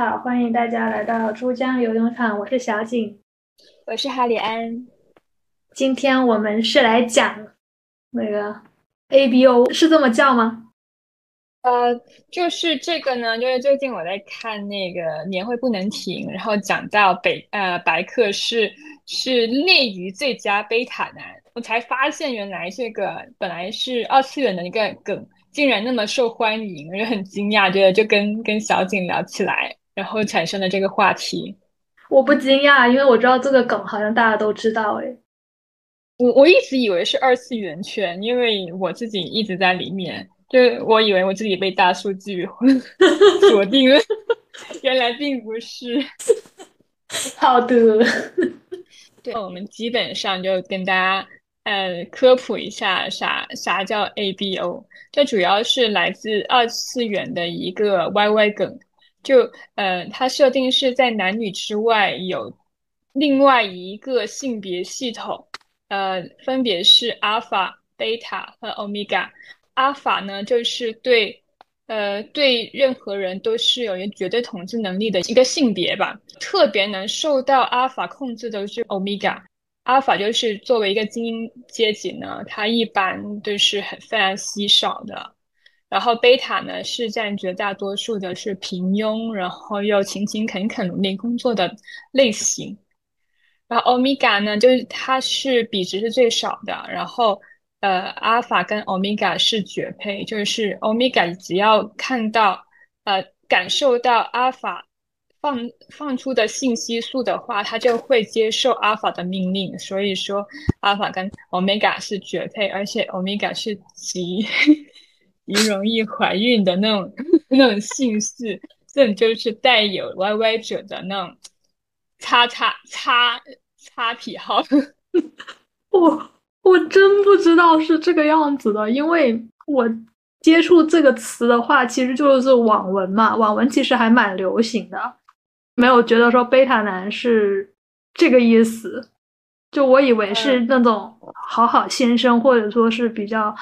好，欢迎大家来到珠江游泳场，我是小景，我是哈里安。今天我们是来讲那个 ABO，是这么叫吗？呃，就是这个呢，就是最近我在看那个年会不能停，然后讲到北呃白客是是内娱最佳贝塔男，我才发现原来这个本来是二次元的一个梗。竟然那么受欢迎，我就很惊讶，觉得就跟跟小景聊起来，然后产生了这个话题。我不惊讶，因为我知道这个梗好像大家都知道。诶，我我一直以为是二次元圈，因为我自己一直在里面，就我以为我自己被大数据 锁定了，原来并不是。好的，对，我们基本上就跟大家。呃，科普一下啥啥叫 ABO，这主要是来自二次元的一个 YY 梗，就呃，它设定是在男女之外有另外一个性别系统，呃，分别是阿尔法、贝塔和欧米伽。阿尔法呢，就是对呃对任何人都是有一绝对统治能力的一个性别吧，特别能受到阿尔法控制的是欧米伽。阿尔法就是作为一个精英阶级呢，它一般都是很非常稀少的。然后贝塔呢是占绝大多数的，是平庸，然后又勤勤恳恳努力工作的类型。然后欧米伽呢，就是它是比值是最少的。然后呃，阿尔法跟欧米伽是绝配，就是欧米伽只要看到呃感受到阿尔法。放放出的信息素的话，它就会接受阿尔法的命令。所以说，阿尔法跟欧米伽是绝配，而且欧米伽是极极容易怀孕的那种那种姓氏，这种就是带有 YY 者的那种叉叉叉叉癖好。我我真不知道是这个样子的，因为我接触这个词的话，其实就是网文嘛，网文其实还蛮流行的。没有觉得说贝塔男是这个意思，就我以为是那种好好先生，或者说是比较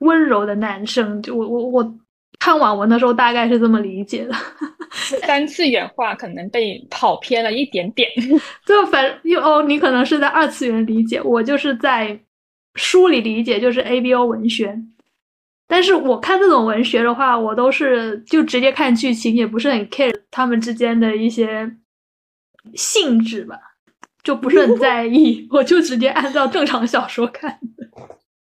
温柔的男生。就我我我看网文的时候大概是这么理解的。三次元化可能被跑偏了一点点。就反又哦，你可能是在二次元理解，我就是在书里理解，就是 A B O 文学。但是我看这种文学的话，我都是就直接看剧情，也不是很 care 他们之间的一些性质吧，就不是很在意，我就直接按照正常小说看。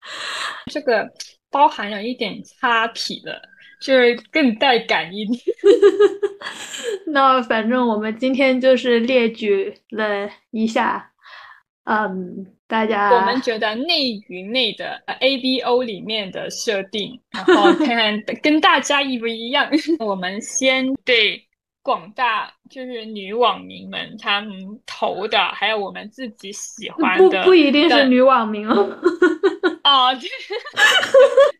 这个包含了一点擦皮的，就是更带感一点。那反正我们今天就是列举了一下，嗯。大家，我们觉得内娱内的 A B O 里面的设定，然后看看跟大家一不一样。我们先对广大就是女网民们他们投的，还有我们自己喜欢的，不不一定是女网民哦。哦，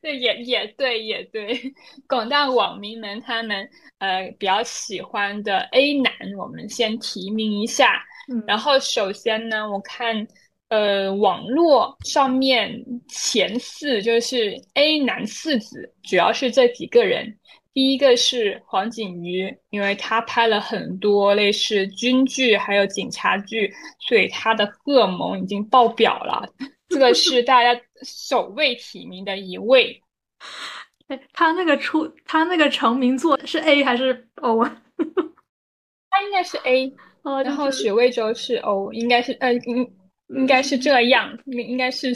对，也也对，也对，广大网民们他们呃比较喜欢的 A 男，我们先提名一下。然后首先呢，我看。呃，网络上面前四就是 A 男四子，主要是这几个人。第一个是黄景瑜，因为他拍了很多类似军剧还有警察剧，所以他的荷尔蒙已经爆表了。这个是大家首位提名的一位。他那个出他那个成名作是 A 还是 O 啊？他应该是 A，然后许魏洲是 O，应该是呃应。应该是这样，应应该是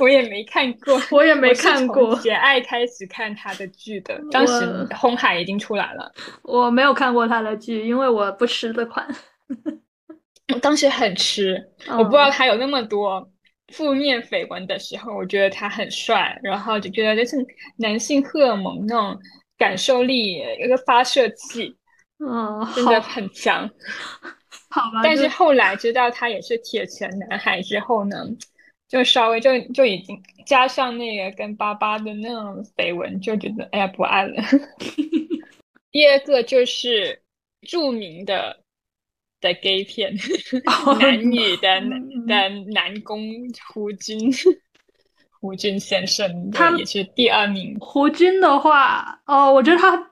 我也没看过，我也没看过。从爱开始看他的剧的，当时《红海》已经出来了。我没有看过他的剧，因为我不吃这款。我当时很吃，我不知道他有那么多负面绯闻的时候，我觉得他很帅，然后就觉得就是男性荷尔蒙那种感受力，一个发射器，嗯，真的很强。但是后来知道他也是铁拳男孩之后呢，就稍微就就已经加上那个跟巴巴的那种绯闻，就觉得哎呀不爱了。第二个就是著名的的 gay 片，男女的的男工胡军，胡军先生，他也是第二名。胡军的话，哦，我觉得他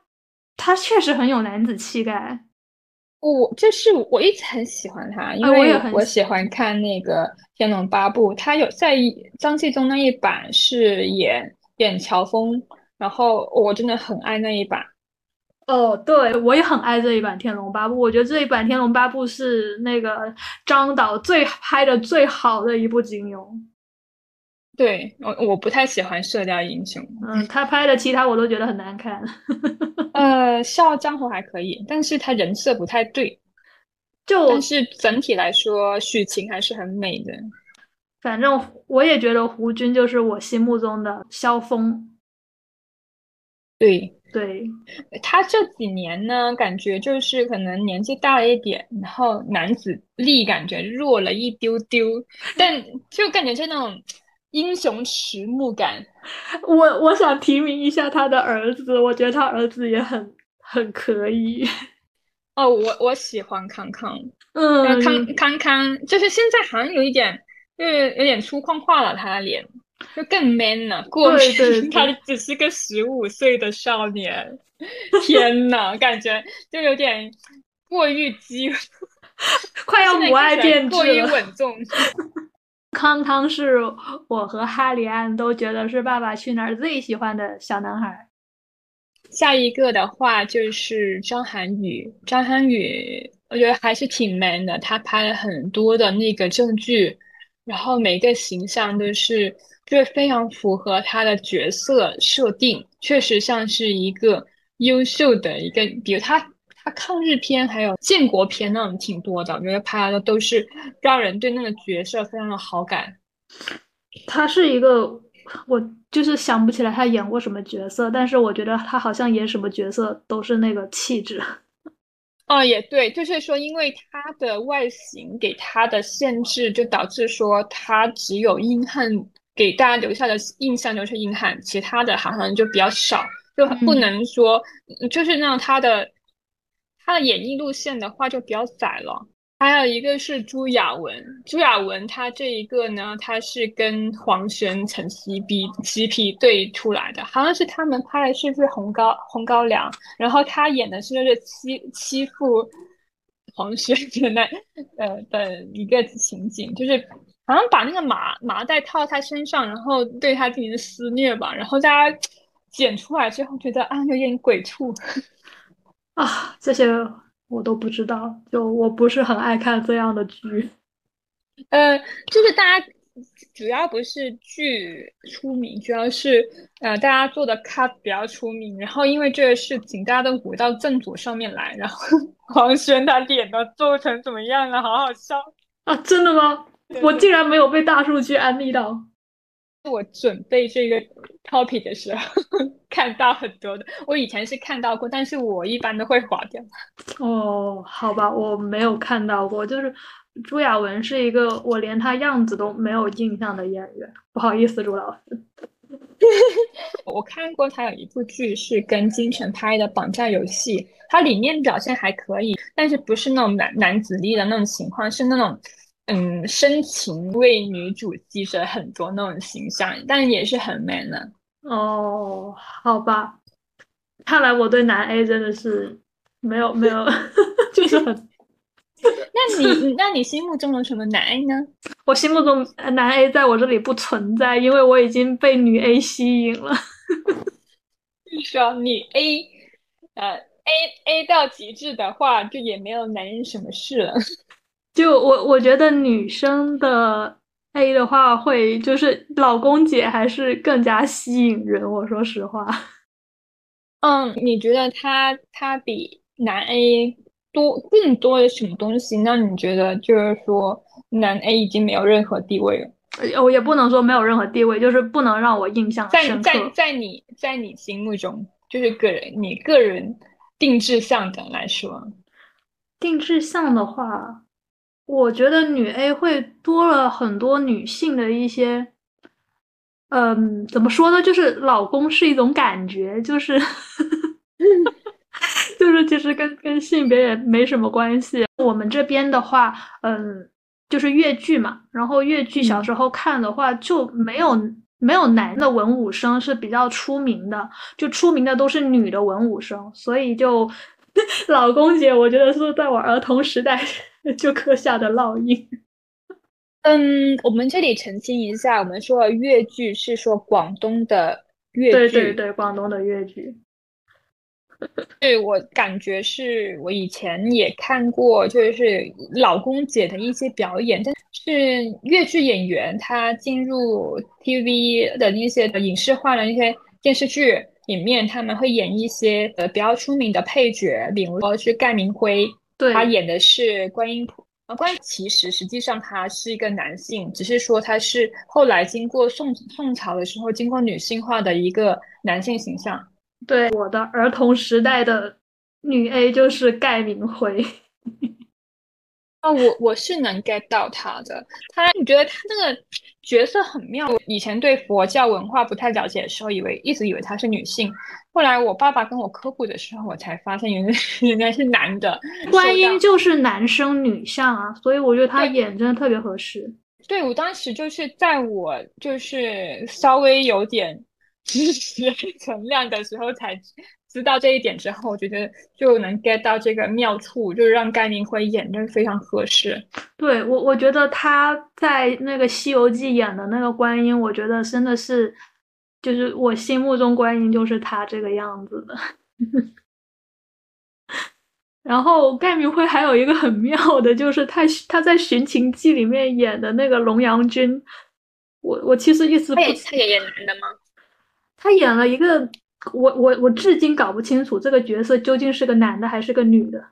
他确实很有男子气概。我就是我一直很喜欢他，因为我喜欢看那个《天龙八部》，他有在张纪中那一版是演演乔峰，然后我真的很爱那一版。哦，对，我也很爱这一版《天龙八部》，我觉得这一版《天龙八部》是那个张导最拍的最好的一部金庸。对我我不太喜欢《射雕英雄》，嗯，他拍的其他我都觉得很难看。呃，《笑傲江湖》还可以，但是他人设不太对。就但是整体来说，许晴还是很美的。反正我也觉得胡军就是我心目中的萧峰。对对，他这几年呢，感觉就是可能年纪大了一点，然后男子力感觉弱了一丢丢，但就感觉是那种。英雄迟暮感，我我想提名一下他的儿子，我觉得他儿子也很很可以。哦，我我喜欢康康，嗯，康康康就是现在好像有一点，就是有点粗犷化了，他的脸就更 man 了。过去 他只是个十五岁的少年，天呐，感觉就有点过于激，快要母爱变质过于稳重。康康是我和哈里安都觉得是《爸爸去哪儿》最喜欢的小男孩。下一个的话就是张涵予，张涵予我觉得还是挺 man 的，他拍了很多的那个正剧，然后每个形象都是就是非常符合他的角色设定，确实像是一个优秀的一个，比如他。他抗日片还有建国片那种挺多的，我觉得拍的都是让人对那个角色非常有好感。他是一个，我就是想不起来他演过什么角色，但是我觉得他好像演什么角色都是那个气质。哦，也对，就是说，因为他的外形给他的限制，就导致说他只有硬汉给大家留下的印象就是硬汉，其他的好像就比较少，就不能说就是让他的。他的演艺路线的话就比较窄了，还有一个是朱亚文，朱亚文他这一个呢，他是跟黄轩、陈 CP CP 对出来的，好像是他们拍的是不是《红高红高粱》，然后他演的是就是欺欺负 黄轩的那呃的一个情景，就是好像把那个麻麻袋套他身上，然后对他进行撕虐吧，然后大家剪出来之后觉得啊有点鬼畜。啊，这些我都不知道，就我不是很爱看这样的剧。呃，就是大家主要不是剧出名，主要是呃大家做的 cut 比较出名，然后因为这个事情，大家都回到正组上面来，然后 黄轩他脸都做成怎么样了，好好笑啊！真的吗？我竟然没有被大数据安利到。我准备这个 topic 的时候 看到很多的，我以前是看到过，但是我一般都会划掉。哦，好吧，我没有看到过，就是朱亚文是一个我连他样子都没有印象的演员，不好意思，朱老师。我看过他有一部剧是跟金晨拍的《绑架游戏》，他里面表现还可以，但是不是那种男男子力的那种情况，是那种。嗯，深情为女主牺牲很多那种形象，但也是很 man 的。哦，好吧，看来我对男 A 真的是没有没有，就是很。那你那你心目中有什么男 A 呢？我心目中男 A 在我这里不存在，因为我已经被女 A 吸引了。你说女 A，呃，A A 到极致的话，就也没有男人什么事了。就我我觉得女生的 A 的话，会就是老公姐还是更加吸引人。我说实话，嗯，你觉得他他比男 A 多更多的什么东西？那你觉得就是说男 A 已经没有任何地位了？我也不能说没有任何地位，就是不能让我印象深刻。在在在你在你心目中，就是个人你个人定制向的来说，定制向的话。我觉得女 A 会多了很多女性的一些，嗯，怎么说呢？就是老公是一种感觉，就是，就是其实跟跟性别也没什么关系。我们这边的话，嗯，就是越剧嘛，然后越剧小时候看的话就没有没有男的文武生是比较出名的，就出名的都是女的文武生，所以就 老公姐，我觉得是在我儿童时代 就刻下的烙印。嗯，我们这里澄清一下，我们说粤剧是说广东的粤剧，对对对，广东的粤剧。对我感觉是我以前也看过，就是老公姐的一些表演，但是粤剧演员他进入 TV 的那些影视化的那些电视剧里面，他们会演一些呃比较出名的配角，比如说是盖明辉，对，他演的是观音菩。啊，观音其实实际上他是一个男性，只是说他是后来经过宋宋朝的时候，经过女性化的一个男性形象。对我的儿童时代的女 A 就是盖明辉，啊，我我是能 get 到他的。他，你觉得他那个角色很妙。以前对佛教文化不太了解的时候，以为一直以为她是女性。后来我爸爸跟我科普的时候，我才发现原来原来是男的。观音就是男生女相啊，所以我觉得他演真的特别合适。对我当时就是在我就是稍微有点。知识存量的时候才知道这一点之后，我觉得就能 get 到这个妙处，就是让甘明辉演的非常合适。对我，我觉得他在那个《西游记》演的那个观音，我觉得真的是，就是我心目中观音就是他这个样子的。然后盖明辉还有一个很妙的，就是他他在《寻秦记》里面演的那个龙阳君，我我其实一直不他也演男的吗？他演了一个，我我我至今搞不清楚这个角色究竟是个男的还是个女的。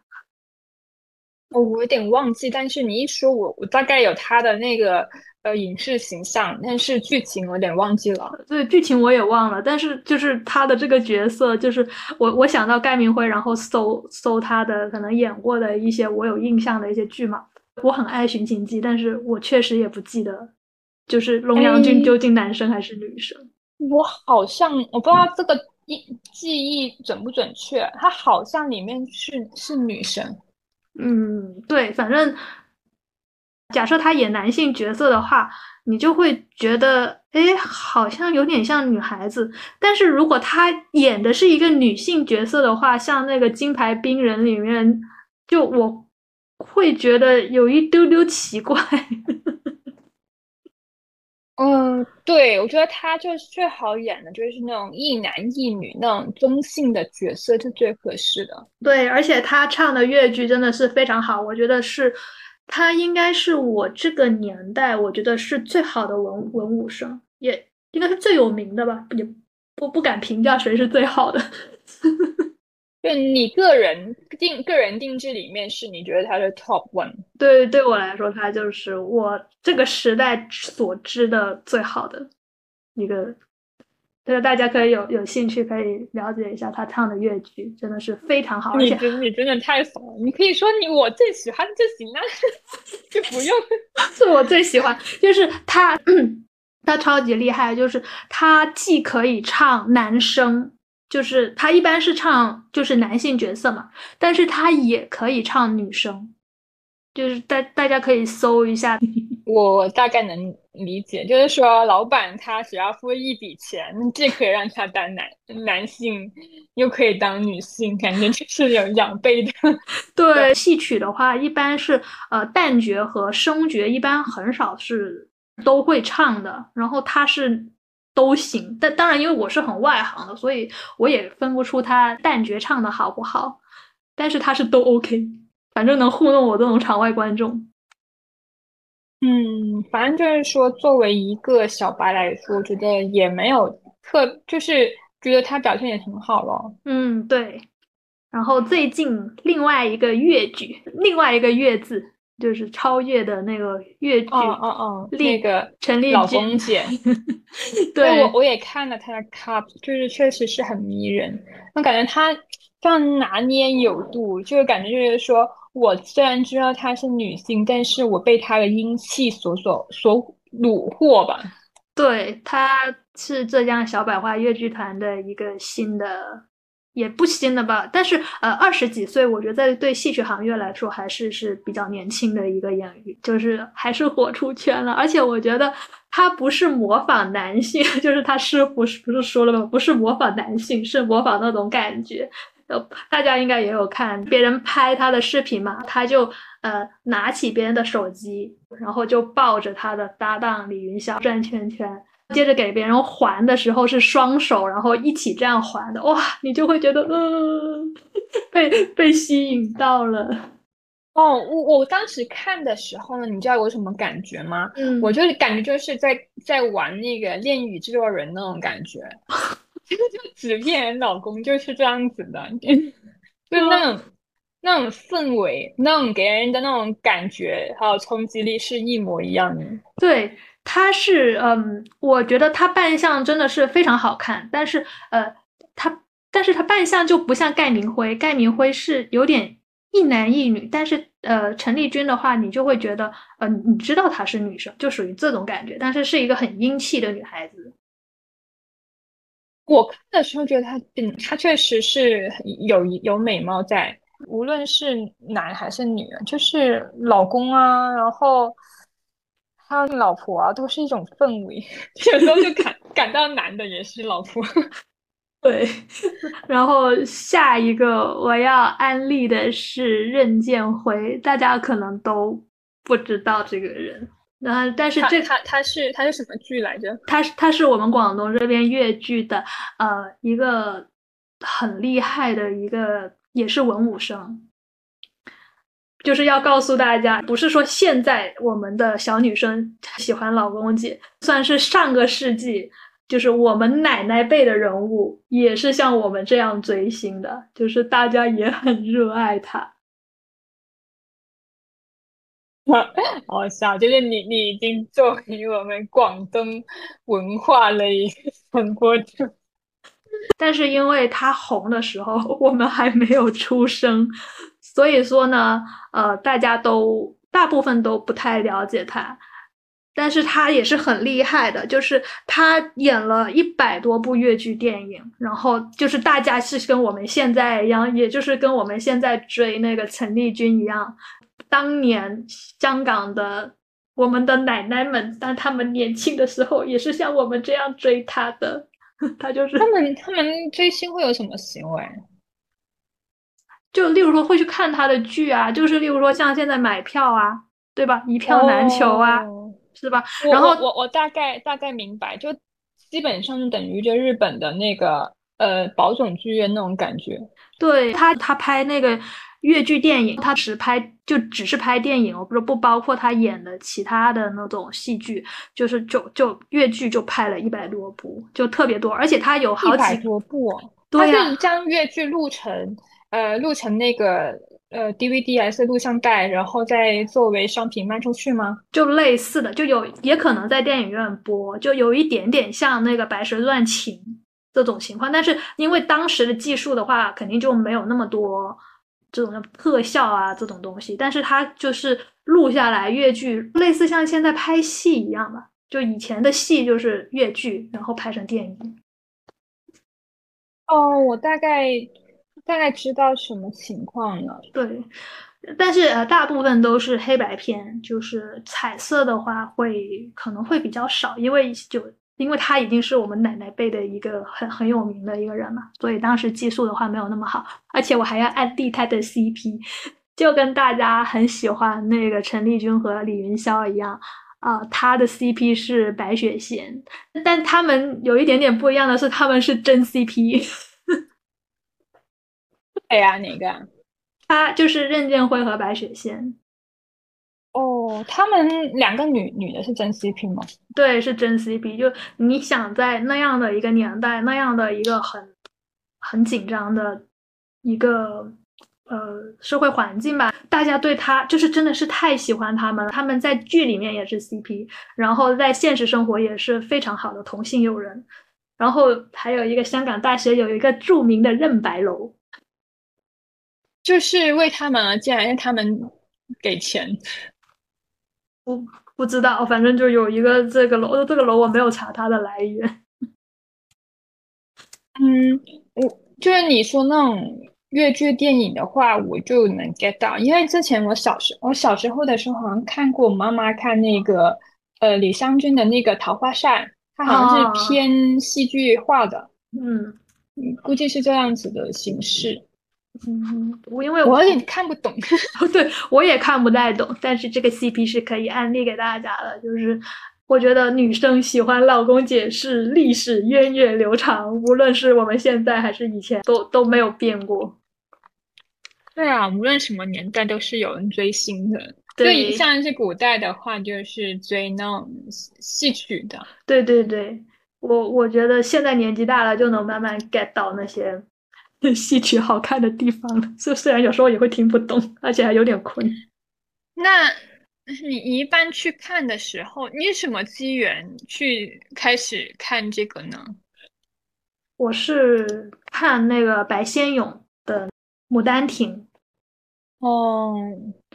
哦，我有点忘记，但是你一说，我我大概有他的那个呃影视形象，但是剧情我有点忘记了。对，剧情我也忘了，但是就是他的这个角色，就是我我想到盖明辉，然后搜搜他的可能演过的一些我有印象的一些剧嘛。我很爱《寻秦记》，但是我确实也不记得，就是龙阳君究竟男生还是女生。我好像我不知道这个记记忆准不准确，他好像里面是是女生，嗯，对，反正假设他演男性角色的话，你就会觉得，哎，好像有点像女孩子。但是如果他演的是一个女性角色的话，像那个《金牌兵人》里面，就我会觉得有一丢丢奇怪。嗯，对，我觉得他就是最好演的，就是那种一男一女那种中性的角色是最合适的。对，而且他唱的粤剧真的是非常好，我觉得是他应该是我这个年代我觉得是最好的文文武生，也应该是最有名的吧，也不不敢评价谁是最好的。就你个人定个人定制里面是你觉得他是 top one？对，对我来说，他就是我这个时代所知的最好的一个。这个大家可以有有兴趣可以了解一下他唱的粤剧，真的是非常好。你真你真的太怂了！你可以说你我最喜欢就行了，就不用 是我最喜欢，就是他 他超级厉害，就是他既可以唱男声。就是他一般是唱就是男性角色嘛，但是他也可以唱女生，就是大大家可以搜一下，我大概能理解，就是说老板他只要付一笔钱，既可以让他当男男性，又可以当女性，感觉就是有两倍的。对，戏曲的话一般是呃旦角和生角一般很少是都会唱的，然后他是。都行，但当然，因为我是很外行的，所以我也分不出他旦角唱的好不好。但是他是都 OK，反正能糊弄我这种场外观众。嗯，反正就是说，作为一个小白来说，我觉得也没有特，就是觉得他表现也挺好了。嗯，对。然后最近另外一个粤剧，另外一个粤字。就是超越的那个越剧，哦哦哦，那个陈丽老公姐，对我我也看了她的 cup，就是确实是很迷人。我感觉她这样拿捏有度，就是感觉就是说我虽然知道她是女性，但是我被她的英气所所所虏获吧。对，她是浙江小百花越剧团的一个新的也不新了吧？但是呃，二十几岁，我觉得在对戏曲行业来说还是是比较年轻的一个演员，就是还是火出圈了。而且我觉得他不是模仿男性，就是他师傅不是说了吗？不是模仿男性，是模仿那种感觉。呃，大家应该也有看别人拍他的视频嘛？他就呃拿起别人的手机，然后就抱着他的搭档李云霄转圈圈。接着给别人还的时候是双手，然后一起这样还的，哇，你就会觉得，嗯，被被吸引到了。哦，我我当时看的时候呢，你知道有什么感觉吗？嗯，我就是感觉就是在在玩那个《恋与制作人》那种感觉，就就纸片人老公就是这样子的，就那种那种氛围，那种给人的那种感觉还有冲击力是一模一样的。对。他是嗯，我觉得他扮相真的是非常好看，但是呃，他但是他扮相就不像盖明辉，盖明辉是有点一男一女，但是呃，陈丽君的话，你就会觉得呃，你知道她是女生，就属于这种感觉，但是是一个很英气的女孩子。我看的时候觉得她嗯，她确实是有有美貌在，无论是男还是女，就是老公啊，然后。他老婆啊，都是一种氛围，有时候就感感到男的也是老婆。对，然后下一个我要安利的是任剑辉，大家可能都不知道这个人。那但是这他他是他是什么剧来着？他是他是我们广东这边粤剧的呃一个很厉害的一个，也是文武生。就是要告诉大家，不是说现在我们的小女生喜欢老公姐，算是上个世纪，就是我们奶奶辈的人物也是像我们这样追星的，就是大家也很热爱他。好笑，就是你你已经作为我们广东文化的一个传播者，但是因为他红的时候，我们还没有出生。所以说呢，呃，大家都大部分都不太了解他，但是他也是很厉害的，就是他演了一百多部粤剧电影，然后就是大家是跟我们现在一样，也就是跟我们现在追那个陈丽君一样，当年香港的我们的奶奶们，当他们年轻的时候，也是像我们这样追他的，他就是他们他们追星会有什么行为？就例如说会去看他的剧啊，就是例如说像现在买票啊，对吧？一票难求啊，是吧？然后我我大概大概明白，就基本上等于就日本的那个呃宝冢剧院那种感觉。对他，他拍那个越剧电影，他只拍就只是拍电影，我不是不包括他演的其他的那种戏剧，就是就就越剧就拍了一百多部，就特别多，而且他有好几多部，他是将越剧录成。呃，录成那个呃 DVD 还是录像带，然后再作为商品卖出去吗？就类似的，就有也可能在电影院播，就有一点点像那个《白蛇传情》这种情况。但是因为当时的技术的话，肯定就没有那么多这种特效啊这种东西。但是它就是录下来越剧，类似像现在拍戏一样吧。就以前的戏就是越剧，然后拍成电影。哦，我大概。大概知道什么情况了。对，但是呃，大部分都是黑白片，就是彩色的话会可能会比较少，因为就因为他已经是我们奶奶辈的一个很很有名的一个人嘛，所以当时技术的话没有那么好，而且我还要按地他的 CP，就跟大家很喜欢那个陈丽君和李云霄一样啊，他的 CP 是白雪仙，但他们有一点点不一样的是，他们是真 CP。哎呀，哪个？他就是任剑辉和白雪仙。哦，他们两个女女的是真 CP 吗？对，是真 CP。就你想在那样的一个年代，那样的一个很很紧张的一个呃社会环境吧，大家对他就是真的是太喜欢他们了。他们在剧里面也是 CP，然后在现实生活也是非常好的同性友人。然后还有一个香港大学有一个著名的任白楼。就是为他们而建，因为他们给钱。不不知道，反正就有一个这个楼，这个楼我没有查它的来源。嗯，我就是你说那种越剧电影的话，我就能 get 到，因为之前我小时我小时候的时候好像看过，我妈妈看那个呃李香君的那个《桃花扇》，它好像是偏戏剧化的，嗯，估计是这样子的形式。嗯，我因为我有点看不懂，对我也看不太懂，但是这个 CP 是可以安利给大家的，就是我觉得女生喜欢老公解释历史源远流长，无论是我们现在还是以前，都都没有变过。对啊，无论什么年代都是有人追星的。对，像是古代的话，就是追那种戏曲的。对对对，我我觉得现在年纪大了就能慢慢 get 到那些。戏曲好看的地方了，虽虽然有时候也会听不懂，而且还有点困。那你一般去看的时候，你什么机缘去开始看这个呢？我是看那个白先勇的《牡丹亭》。哦，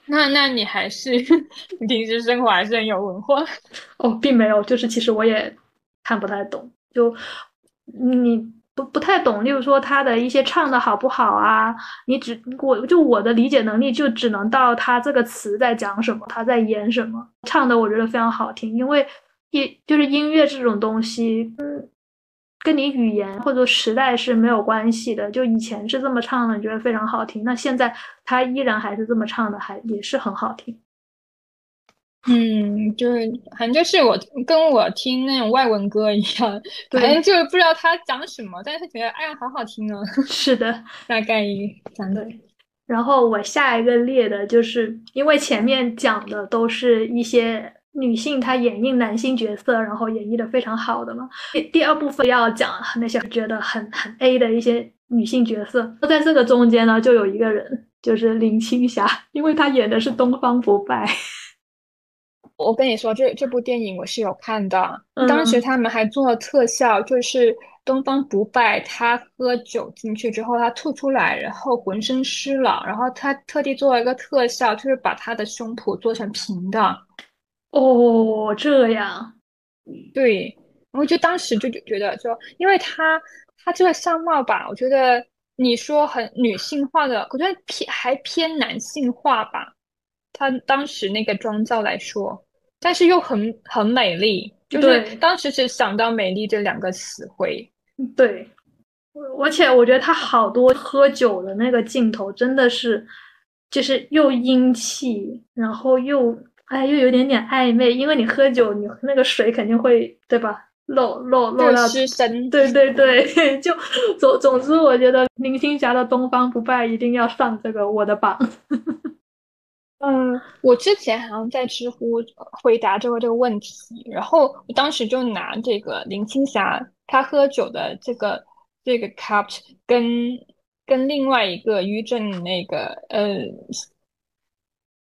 那那你还是 平时生活还是很有文化哦，并没有，就是其实我也看不太懂，就你。不不太懂，例如说他的一些唱的好不好啊？你只我就我的理解能力就只能到他这个词在讲什么，他在演什么。唱的我觉得非常好听，因为一就是音乐这种东西，嗯，跟你语言或者时代是没有关系的。就以前是这么唱的，你觉得非常好听，那现在他依然还是这么唱的，还也是很好听。嗯，就是，反正就是我跟我听那种外文歌一样，反正就是不知道他讲什么，但是觉得哎呀，好好听啊。是的，大概讲的。然后我下一个列的就是，因为前面讲的都是一些女性她演绎男性角色，然后演绎的非常好的嘛。第第二部分要讲那些觉得很很 A 的一些女性角色，在这个中间呢，就有一个人，就是林青霞，因为她演的是东方不败。我跟你说，这这部电影我是有看的。当时他们还做了特效，就是东方不败他喝酒进去之后，他吐出来，然后浑身湿了，然后他特地做了一个特效，就是把他的胸脯做成平的。哦，这样。对，我就当时就觉得说，因为他他这个相貌吧，我觉得你说很女性化的，我觉得偏还偏男性化吧。他当时那个妆造来说。但是又很很美丽，就是当时只想到美丽这两个词汇。对，而且我觉得他好多喝酒的那个镜头真的是，就是又英气，然后又哎又有点点暧昧，因为你喝酒，你那个水肯定会对吧？漏漏漏到失身。对对对，就总总之，我觉得林青霞的《东方不败》一定要上这个我的榜。嗯，我之前好像在知乎回答这个这个问题，然后我当时就拿这个林青霞她喝酒的这个这个 cut 跟跟另外一个于正那个呃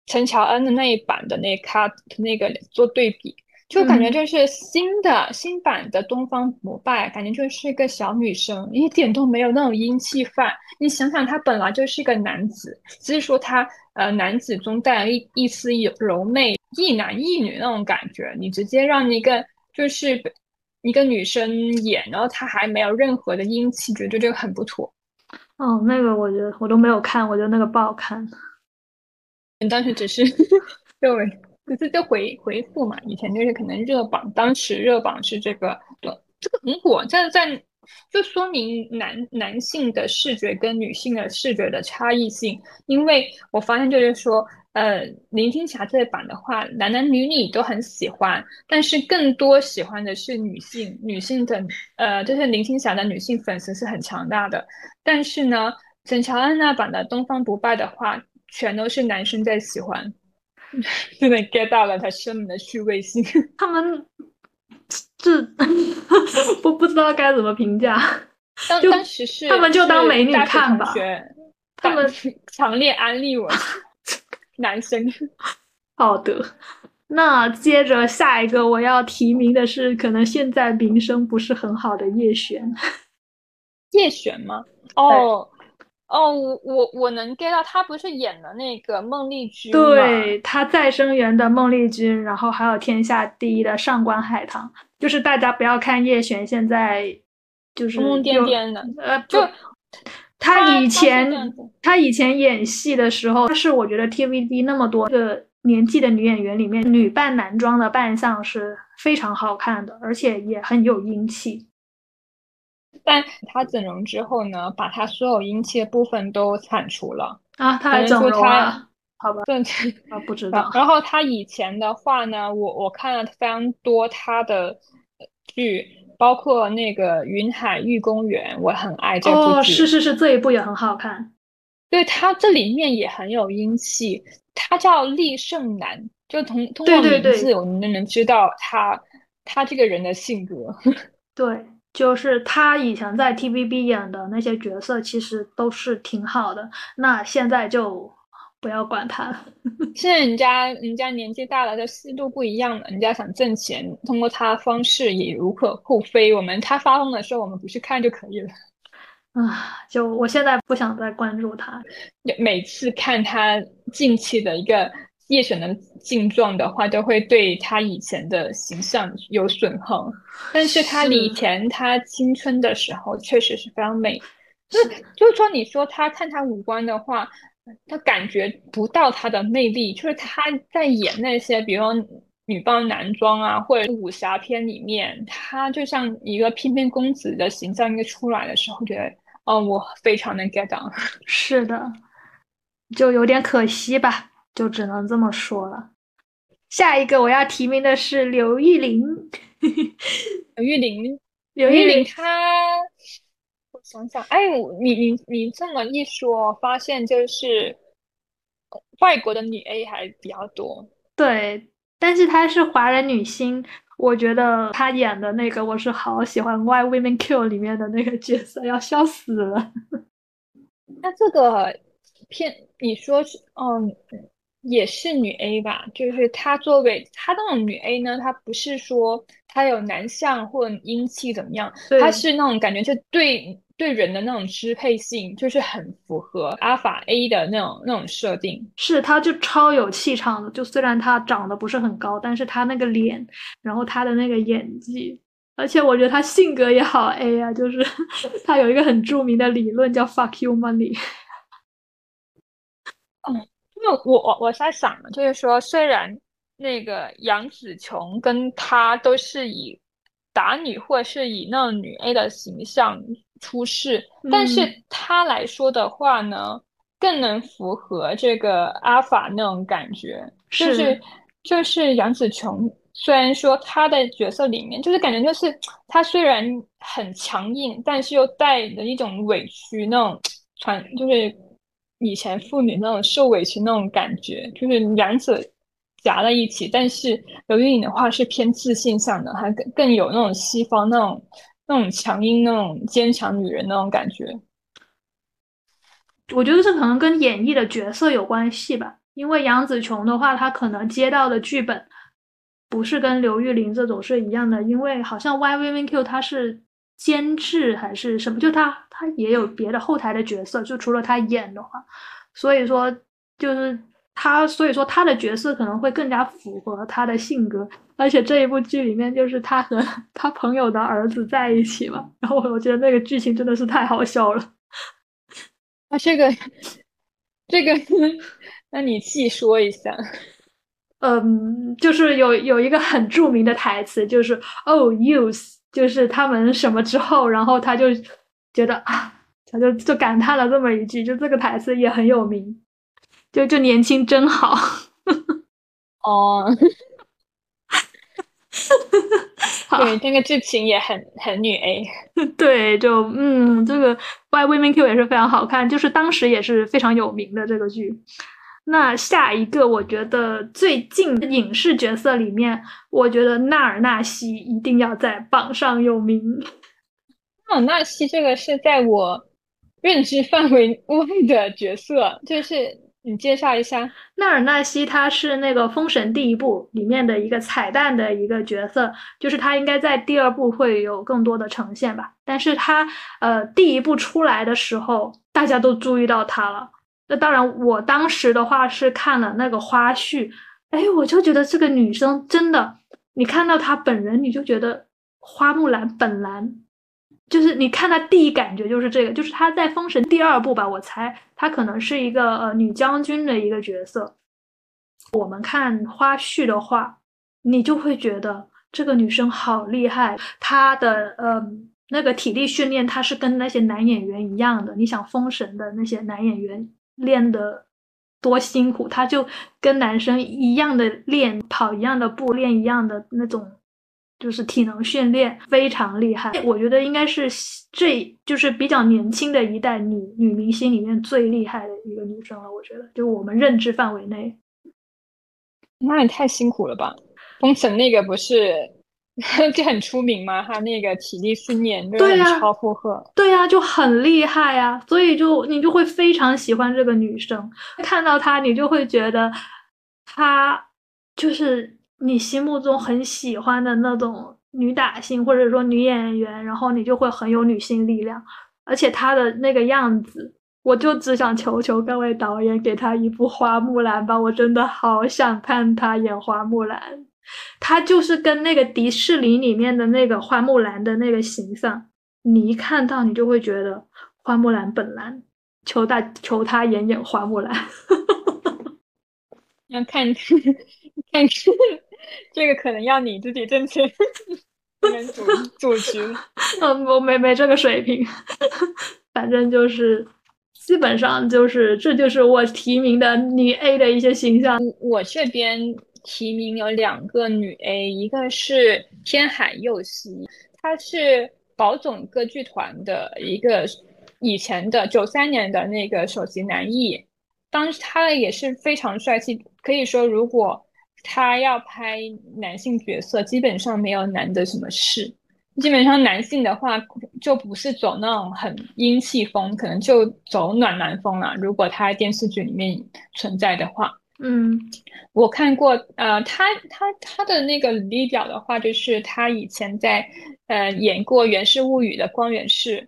陈乔恩的那一版的那 cut 那个做对比。就感觉就是新的新版的东方不败，感觉就是一个小女生，一点都没有那种英气范。你想想，他本来就是一个男子，只是说他呃男子中带了一一丝柔媚，一男一女那种感觉。你直接让一个就是一个女生演，然后他还没有任何的英气，觉得这个很不妥。哦，那个我觉得我都没有看，我觉得那个不好看。你当时只是 认为。可是就回回复嘛，以前就是可能热榜，当时热榜是这个，这个很火，这在就说明男男性的视觉跟女性的视觉的差异性。因为我发现就是说，呃，林青霞这版的话，男男女女都很喜欢，但是更多喜欢的是女性，女性的呃，就是林青霞的女性粉丝是很强大的。但是呢，陈乔恩那版的东方不败的话，全都是男生在喜欢。真的 get 到了他生命的趣味性。他们这 不不知道该怎么评价。当当时是他们就当美女看吧。他们强烈安利我男生。好的，那接着下一个我要提名的是，可能现在名声不是很好的叶璇。叶璇吗？哦。哦，我我我能 get 到，他不是演了那个孟丽君对，他再生缘的孟丽君，然后还有天下第一的上官海棠。就是大家不要看叶璇现在就是疯疯癫癫的，呃，就他以前他以前演戏的时候，他是我觉得 TVB 那么多个年纪的女演员里面，女扮男装的扮相是非常好看的，而且也很有英气。但他整容之后呢，把他所有阴气的部分都铲除了啊！他还整容了？好吧，对，啊，不知道。然后他以前的话呢，我我看了非常多他的剧，包括那个《云海玉公园》，我很爱这部剧。哦，是是是，这一部也很好看。对他这里面也很有英气。他叫厉胜男，就通通过名字，我们就能知道他他这个人的性格。对。就是他以前在 TVB 演的那些角色，其实都是挺好的。那现在就不要管他了。现在人家人家年纪大了，就思路不一样了。人家想挣钱，通过他方式也无可厚非。我们他发疯的时候，我们不去看就可以了。啊，就我现在不想再关注他。每次看他近期的一个。叶璇的境状的话，都会对他以前的形象有损耗。但是他以前他青春的时候，确实是非常美。就是就是说，你说他看他五官的话，他感觉不到他的魅力。就是他在演那些，比如女扮男装啊，或者武侠片里面，她就像一个翩翩公子的形象一个出来的时候，觉得哦，我非常能 get 到。是的，就有点可惜吧。就只能这么说了。下一个我要提名的是刘玉玲。刘玉玲，刘玉玲，她，我想想，哎，你你你这么一说，发现就是外国的女 A 还比较多。对，但是她是华人女星，我觉得她演的那个我是好喜欢《Why Women Kill》里面的那个角色，要笑死了。那这个片，你说是，嗯。也是女 A 吧，就是她作为她那种女 A 呢，她不是说她有男相或阴气怎么样，她是那种感觉就对对人的那种支配性，就是很符合阿法 A 的那种那种设定。是，她就超有气场的，就虽然她长得不是很高，但是她那个脸，然后她的那个演技，而且我觉得她性格也好 A 啊，就是 她有一个很著名的理论叫 “fuck you money”。嗯。因为我我我在想，就是说，虽然那个杨紫琼跟她都是以打女或者是以那种女 A 的形象出世，但是她来说的话呢，更能符合这个阿法那种感觉。就是就是杨紫琼，虽然说她的角色里面，就是感觉就是她虽然很强硬，但是又带着一种委屈那种传，就是。以前妇女那种受委屈那种感觉，就是两者夹在一起。但是刘玉玲的话是偏自信向的，还更更有那种西方那种那种强硬、那种坚强女人那种感觉。我觉得这可能跟演绎的角色有关系吧。因为杨紫琼的话，她可能接到的剧本不是跟刘玉玲这种是一样的。因为好像 Y V V Q 她是。监制还是什么？就他，他也有别的后台的角色。就除了他演的话，所以说就是他，所以说他的角色可能会更加符合他的性格。而且这一部剧里面，就是他和 他朋友的儿子在一起嘛。然后我觉得那个剧情真的是太好笑了。啊，这个，这个，那你细说一下。嗯，就是有有一个很著名的台词，就是 “Oh, youth”。就是他们什么之后，然后他就觉得啊，他就就感叹了这么一句，就这个台词也很有名，就就年轻真好。哦，对，这个剧情也很很女 A。对，就嗯，这个《Why Women Q》也是非常好看，就是当时也是非常有名的这个剧。那下一个，我觉得最近影视角色里面，我觉得纳尔纳西一定要在榜上有名。纳尔纳西这个是在我认知范围外的角色，就是你介绍一下。纳尔纳西他是那个《封神》第一部里面的一个彩蛋的一个角色，就是他应该在第二部会有更多的呈现吧。但是他呃第一部出来的时候，大家都注意到他了。那当然，我当时的话是看了那个花絮，哎，我就觉得这个女生真的，你看到她本人，你就觉得花木兰本兰就是你看她第一感觉就是这个，就是她在《封神》第二部吧，我猜她可能是一个呃女将军的一个角色。我们看花絮的话，你就会觉得这个女生好厉害，她的呃那个体力训练，她是跟那些男演员一样的。你想《封神》的那些男演员练的多辛苦，她就跟男生一样的练，跑一样的步，练一样的那种。就是体能训练非常厉害，我觉得应该是这就是比较年轻的一代女女明星里面最厉害的一个女生了。我觉得，就我们认知范围内，那也太辛苦了吧？封神那个不是 就很出名吗？他那个体力训练对呀，超负荷，对呀，就很厉害呀。所以就你就会非常喜欢这个女生，看到她你就会觉得她就是。你心目中很喜欢的那种女打星，或者说女演员，然后你就会很有女性力量，而且她的那个样子，我就只想求求各位导演给她一部花木兰吧，我真的好想看她演花木兰，她就是跟那个迪士尼里面的那个花木兰的那个形象，你一看到你就会觉得花木兰本兰，求大求他演演花木兰，要看看。这个可能要你自己挣钱，主主持。嗯，我没没这个水平，反正就是基本上就是，这就是我提名的女 A 的一些形象。我这边提名有两个女 A，一个是天海佑希，她是宝冢歌剧团的一个以前的九三年的那个首席男艺，当时他也是非常帅气，可以说如果。他要拍男性角色，基本上没有难的什么事。基本上男性的话，就不是走那种很英气风，可能就走暖男风了。如果他在电视剧里面存在的话，嗯，我看过，呃，他他他的那个履历表的话，就是他以前在呃演过《源氏物语》的光源氏，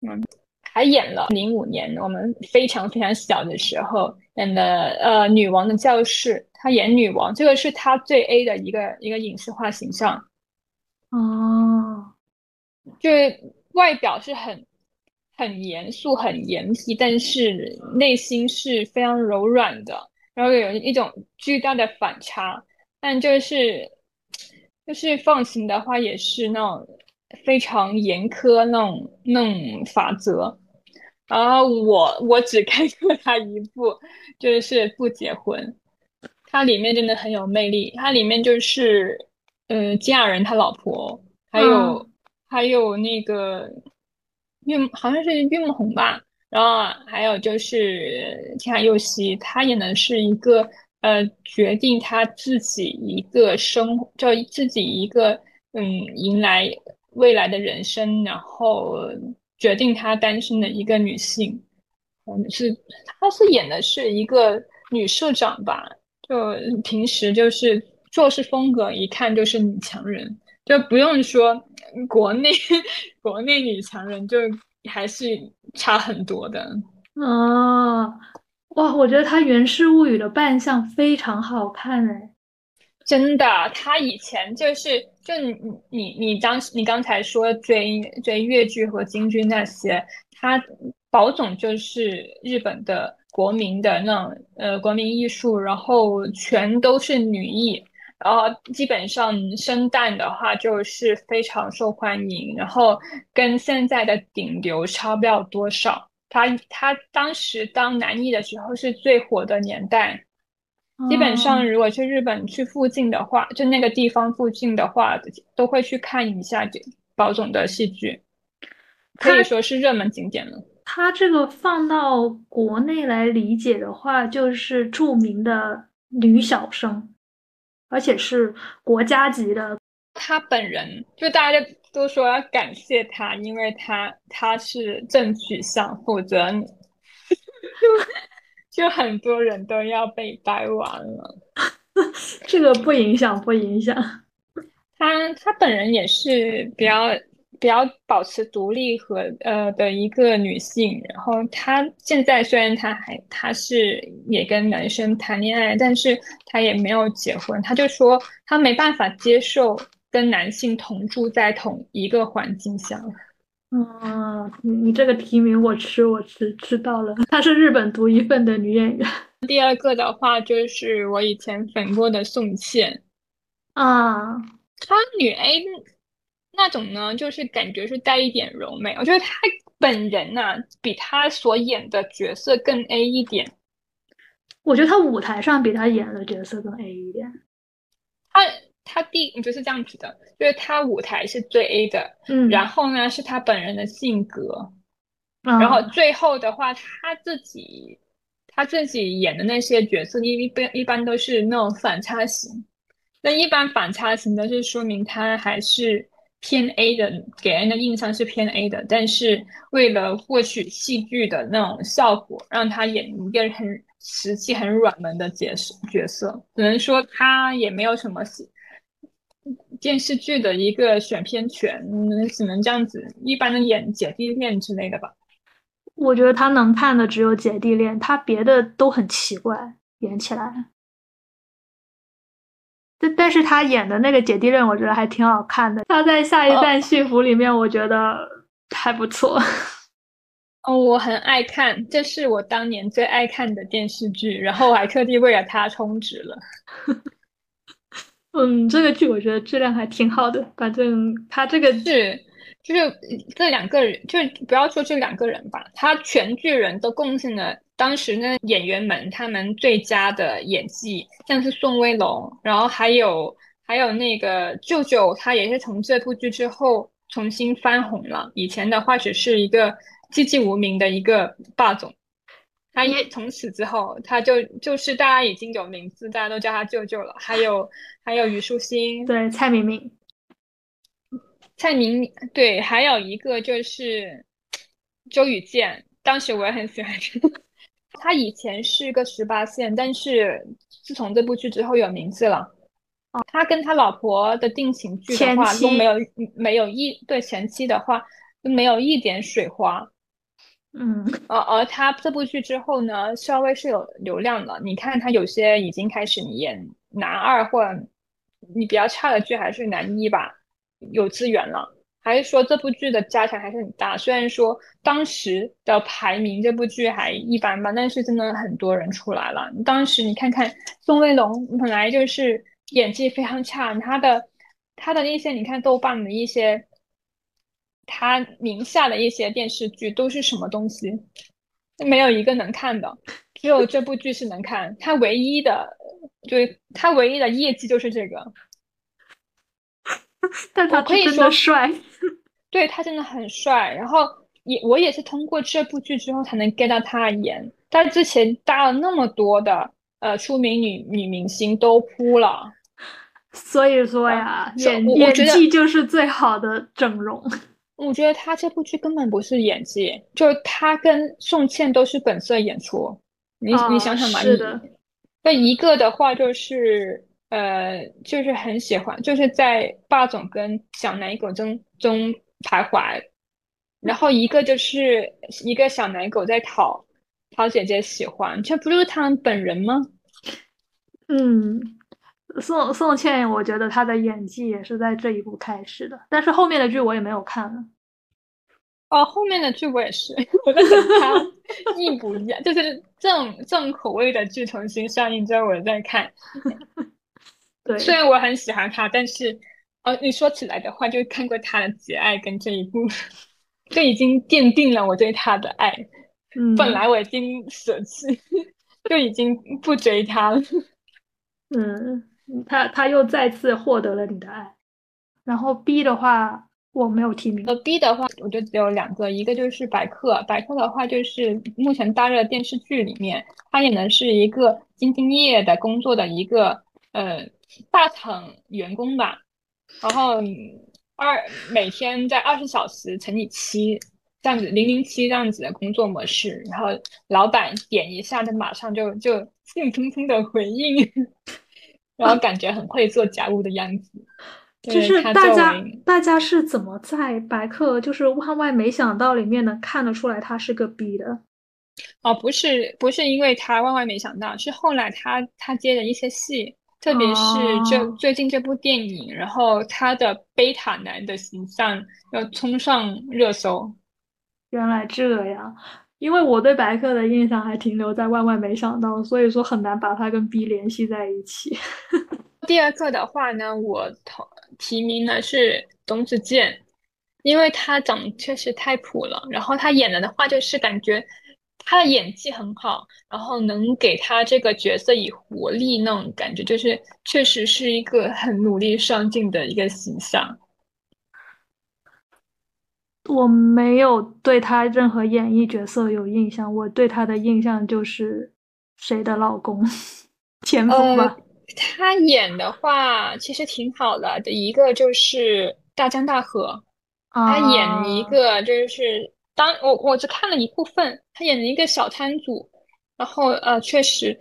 嗯，还演了零五年我们非常非常小的时候演的呃女王的教室。他演女王，这个是他最 A 的一个一个影视化形象，哦，就是外表是很很严肃、很严厉，但是内心是非常柔软的，然后有一种巨大的反差。但就是就是放行的话，也是那种非常严苛那种那种法则。然后我我只看过他一部，就是不结婚。它里面真的很有魅力，它里面就是，呃，金雅人他老婆，还有还有那个岳，好像是岳梦红吧，然后还有就是天海佑希，他演的是一个呃，决定他自己一个生，就自己一个嗯，迎来未来的人生，然后决定他单身的一个女性，嗯，是，他是演的是一个女社长吧。就平时就是做事风格，一看就是女强人，就不用说国内 国内女强人，就还是差很多的。啊，哇，我觉得她《源氏物语》的扮相非常好看哎，真的，她以前就是就你你你当时你刚才说追追越剧和京剧那些，她宝总就是日本的。国民的那种呃国民艺术，然后全都是女艺，然后基本上生旦的话就是非常受欢迎，然后跟现在的顶流差不了多少。他他当时当男艺的时候是最火的年代，基本上如果去日本去附近的话，就那个地方附近的话，都会去看一下这宝总的戏剧，可以说是热门景点了。他这个放到国内来理解的话，就是著名的女小生，而且是国家级的。他本人就大家都说要感谢他，因为他他是正取向，否则就就很多人都要被掰弯了。这个不影响，不影响。他他本人也是比较。比较保持独立和呃的一个女性，然后她现在虽然她还她是也跟男生谈恋爱，但是她也没有结婚。她就说她没办法接受跟男性同住在同一个环境下。嗯，你你这个提名我吃，我吃知道了，她是日本独一份的女演员。第二个的话就是我以前粉过的宋茜，啊，她女 A 那种呢，就是感觉是带一点柔美。我觉得他本人呢，比他所演的角色更 A 一点。我觉得他舞台上比他演的角色更 A 一点。他他第，我觉得是这样子的，就是他舞台是最 A 的，嗯，然后呢是他本人的性格，嗯然后最后的话，他自己他自己演的那些角色，一一般一般都是那种反差型。那一般反差型的是说明他还是偏 A 的，给人的印象是偏 A 的，但是为了获取戏剧的那种效果，让他演一个很实际、很软萌的角色角色，只能说他也没有什么电视剧的一个选片权，只能这样子，一般的演姐弟恋之类的吧。我觉得他能看的只有姐弟恋，他别的都很奇怪，演起来。但但是他演的那个姐弟恋，我觉得还挺好看的。他在《下一站幸福》里面，我觉得还不错。哦，我很爱看，这是我当年最爱看的电视剧，然后我还特地为了它充值了。嗯，这个剧我觉得质量还挺好的。反正他这个剧，就是这两个人，就是不要说这两个人吧，他全剧人都贡献了当时呢演员们他们最佳的演技，像是宋威龙，然后还有还有那个舅舅，他也是从这部剧之后重新翻红了，以前的话只是一个寂寂无名的一个霸总。他也从此之后，他就就是大家已经有名字，大家都叫他舅舅了。还有还有虞书欣，对蔡明明，蔡明对，还有一个就是周雨健，当时我也很喜欢他。以前是个十八线，但是自从这部剧之后有名字了。哦他跟他老婆的定情剧的话都没有没有一对前妻的话都没有一点水花。嗯，而而他这部剧之后呢，稍微是有流量了。你看他有些已经开始演男二或你比较差的剧还是男一吧，有资源了。还是说这部剧的加成还是很大？虽然说当时的排名这部剧还一般般，但是真的很多人出来了。当时你看看宋威龙，本来就是演技非常差，他的他的一些你看豆瓣的一些。他名下的一些电视剧都是什么东西？没有一个能看的，只有这部剧是能看。他唯一的，就他唯一的业绩就是这个。但他我可以真的说帅。对他真的很帅，然后也我也是通过这部剧之后才能 get 到他的颜。他之前搭了那么多的呃出名女女明星都扑了，所以说呀，是演演技就是最好的整容。我觉得他这部剧根本不是演技，就是他跟宋茜都是本色演出。你哦你想想嘛，你是的那一个的话就是呃，就是很喜欢，就是在霸总跟小奶狗中中徘徊，然后一个就是一个小奶狗在讨讨姐姐喜欢，这不就是他们本人吗？嗯，宋宋茜，我觉得她的演技也是在这一部开始的，但是后面的剧我也没有看了。哦，后面的剧我也是，我在等它一补一样，就是正正口味的剧重新上映之后，我再看。对，虽然我很喜欢他，但是，呃，你说起来的话，就看过他的《节爱》跟这一部，就已经奠定了我对他的爱。嗯，本来我已经舍弃，就已经不追他了。嗯，他他又再次获得了你的爱。然后 B 的话，我没有提名。呃，B 的话，我就只有两个，一个就是百克，百克的话就是目前大热电视剧里面，他演的是一个兢兢业业的工作的一个呃大厂员工吧，然后嗯二每天在二十小时乘以七这样子，零零七这样子的工作模式，然后老板点一下，他马上就就兴冲冲的回应，然后感觉很会做家务的样子。就是大家大家是怎么在白客就是万万没想到里面能看得出来他是个 B 的？哦，不是不是因为他万万没想到，是后来他他接的一些戏，特别是这最近这部电影，然后他的贝塔男的形象要冲上热搜。原来这样，因为我对白客的印象还停留在万万没想到，所以说很难把他跟 B 联系在一起。第二个的话呢，我投提名的是董子健，因为他长得确实太普了，然后他演了的话就是感觉。他的演技很好，然后能给他这个角色以活力那种感觉，就是确实是一个很努力上进的一个形象。我没有对他任何演绎角色有印象，我对他的印象就是谁的老公，前夫吧。他演的话其实挺好的，一个就是《大江大河》，他演一个就是。当我我只看了一部分，他演的一个小摊主，然后呃，确实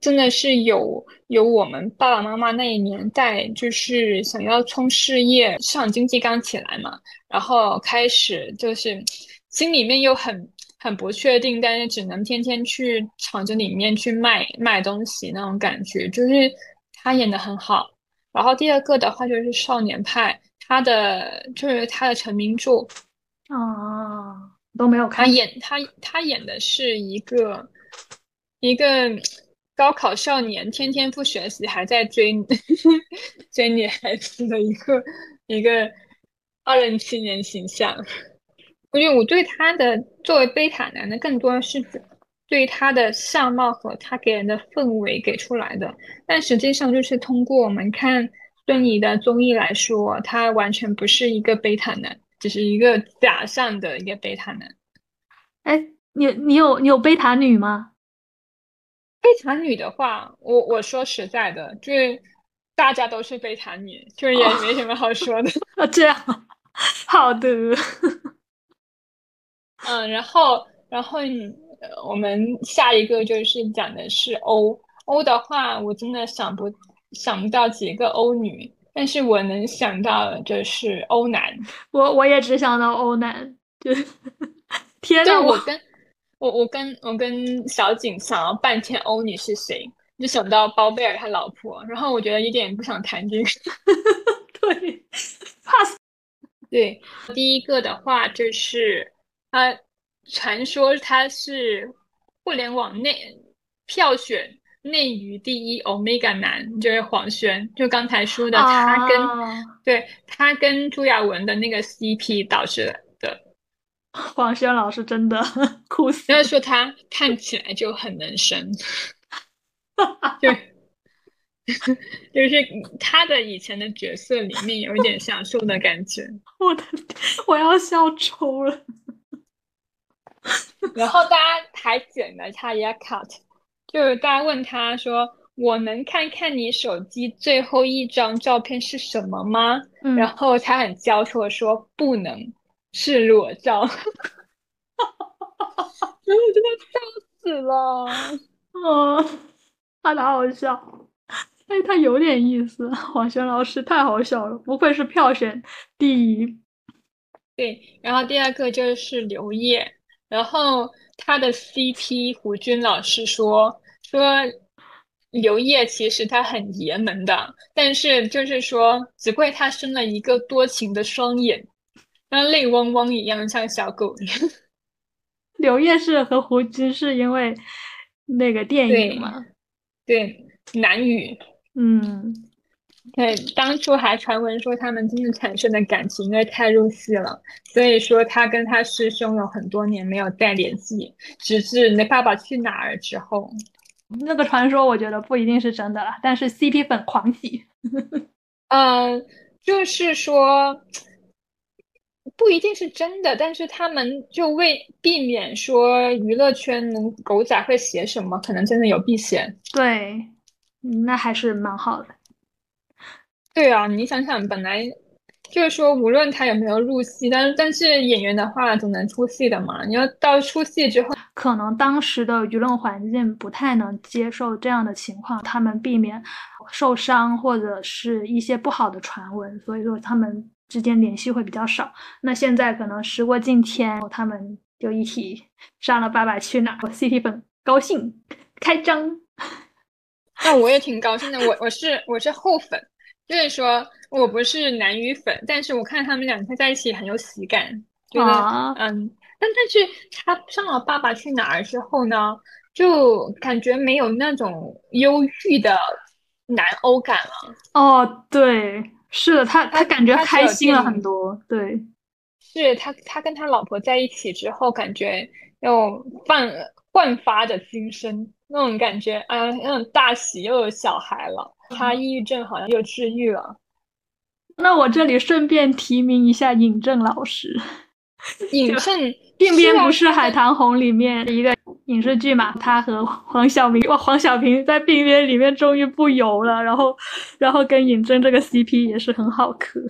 真的是有有我们爸爸妈妈那一年代，就是想要冲事业，市场经济刚起来嘛，然后开始就是心里面又很很不确定，但是只能天天去厂子里面去卖卖东西那种感觉，就是他演的很好。然后第二个的话就是《少年派》，他的就是他的成名作啊。都没有看。他演他他演的是一个一个高考少年，天天不学习，还在追 追女孩子的一个一个二零青年形象。我觉得我对他的作为贝塔男的，更多的是对他的相貌和他给人的氛围给出来的。但实际上，就是通过我们看孙怡的综艺来说，他完全不是一个贝塔男。只是一个假象的一个贝塔男，哎，你你有你有贝塔女吗？贝塔女的话，我我说实在的，就是大家都是贝塔女，就是也没什么好说的。啊，这样，好的。嗯，然后然后你我们下一个就是讲的是欧欧的话，我真的想不想不到几个欧女。但是我能想到的就是欧南，我我也只想到欧男，就 天呐，我跟我我跟我跟小景想了半天欧女是谁，就想到包贝尔他老婆，然后我觉得一点也不想谈这个，对，pass。对，第一个的话就是呃传说他是互联网内票选。内娱第一，Omega 男就是黄轩，就刚才说的，他跟对他跟朱亚文的那个 CP 导致的。黄轩老师真的 哭死，要说他看起来就很能生，就就是他的以前的角色里面有一点享受的感觉。我的，我要笑抽了。然后大家还剪了他一 cut。就是大家问他说：“我能看看你手机最后一张照片是什么吗？”然后他很娇羞的说：“不能，是裸照。”哈哈哈哈哈！真的笑死了，嗯，他的好笑，哎，他有点意思。黄轩老师太好笑了，不愧是票选第一。对，然后第二个就是刘烨，然后。他的 CP 胡军老师说说刘烨其实他很爷们的，但是就是说只怪他生了一个多情的双眼，像泪汪汪一样，像小狗一样。刘烨是和胡军是因为那个电影吗？对，男女，嗯。对，当初还传闻说他们真的产生的感情因为太入戏了，所以说他跟他师兄有很多年没有再联系，直至那《爸爸去哪儿》之后，那个传说我觉得不一定是真的了，但是 CP 粉狂喜。嗯，就是说不一定是真的，但是他们就为避免说娱乐圈能狗仔会写什么，可能真的有避嫌。对，那还是蛮好的。对啊，你想想，本来就是说，无论他有没有入戏，但是但是演员的话总能出戏的嘛。你要到出戏之后，可能当时的舆论环境不太能接受这样的情况，他们避免受伤或者是一些不好的传闻，所以说他们之间联系会比较少。那现在可能时过境迁，他们就一起上了《爸爸去哪儿》，CP 粉高兴开张。那我也挺高兴的。我我是我是后粉，就是说我不是男女粉，但是我看他们两个在一起很有喜感，觉得嗯。但但是他上了《爸爸去哪儿》之后呢，就感觉没有那种忧郁的男欧感了。哦，对，是的，他他感觉开心了很多。对，是他他跟他老婆在一起之后，感觉又焕焕发着新生。那种感觉，啊，那种大喜又有小孩了，他抑郁症好像又治愈了。那我这里顺便提名一下尹正老师。尹 正，鬓边不是海棠红里面的一个影视剧嘛？他和黄晓明，哇，黄晓明在鬓边里面终于不油了，然后，然后跟尹正这个 CP 也是很好磕。